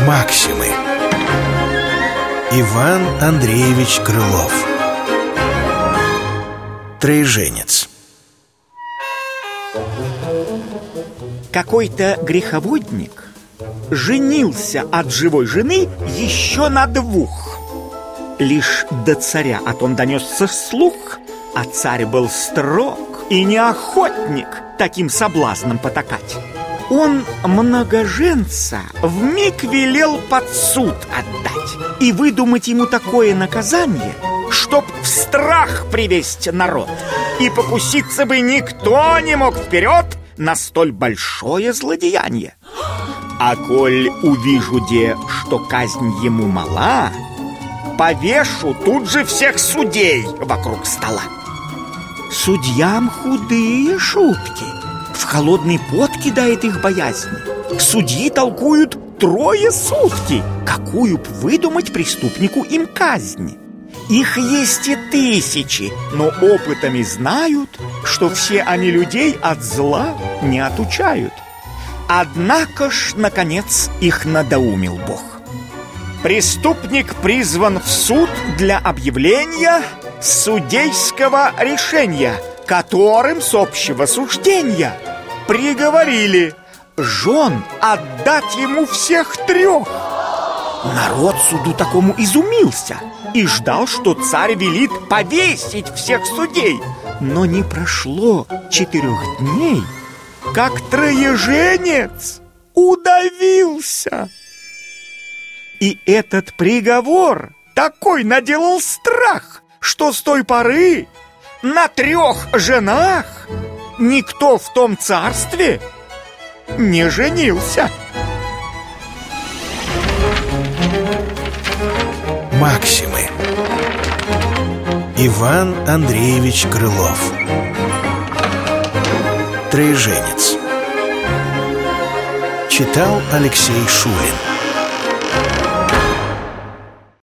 Максимы. Иван Андреевич Крылов. Троеженец. Какой-то греховодник женился от живой жены еще на двух. Лишь до царя о том донесся слух, а царь был строг и неохотник таким соблазнам потакать. Он многоженца в миг велел под суд отдать и выдумать ему такое наказание, чтоб в страх привести народ. И покуситься бы никто не мог вперед на столь большое злодеяние. А коль увижу де, что казнь ему мала, повешу тут же всех судей вокруг стола. Судьям худые шутки, в холодный пот кидает их боязнь. Судьи толкуют трое сутки, какую б выдумать преступнику им казнь. Их есть и тысячи, но опытами знают, что все они людей от зла не отучают. Однако ж, наконец, их надоумил Бог. Преступник призван в суд для объявления судейского решения, которым с общего суждения приговорили жен отдать ему всех трех. Народ суду такому изумился и ждал, что царь велит повесить всех судей. Но не прошло четырех дней, как троеженец удавился. И этот приговор такой наделал страх, что с той поры на трех женах никто в том царстве не женился. Максимы. Иван Андреевич Крылов. Троеженец. Читал Алексей Шулин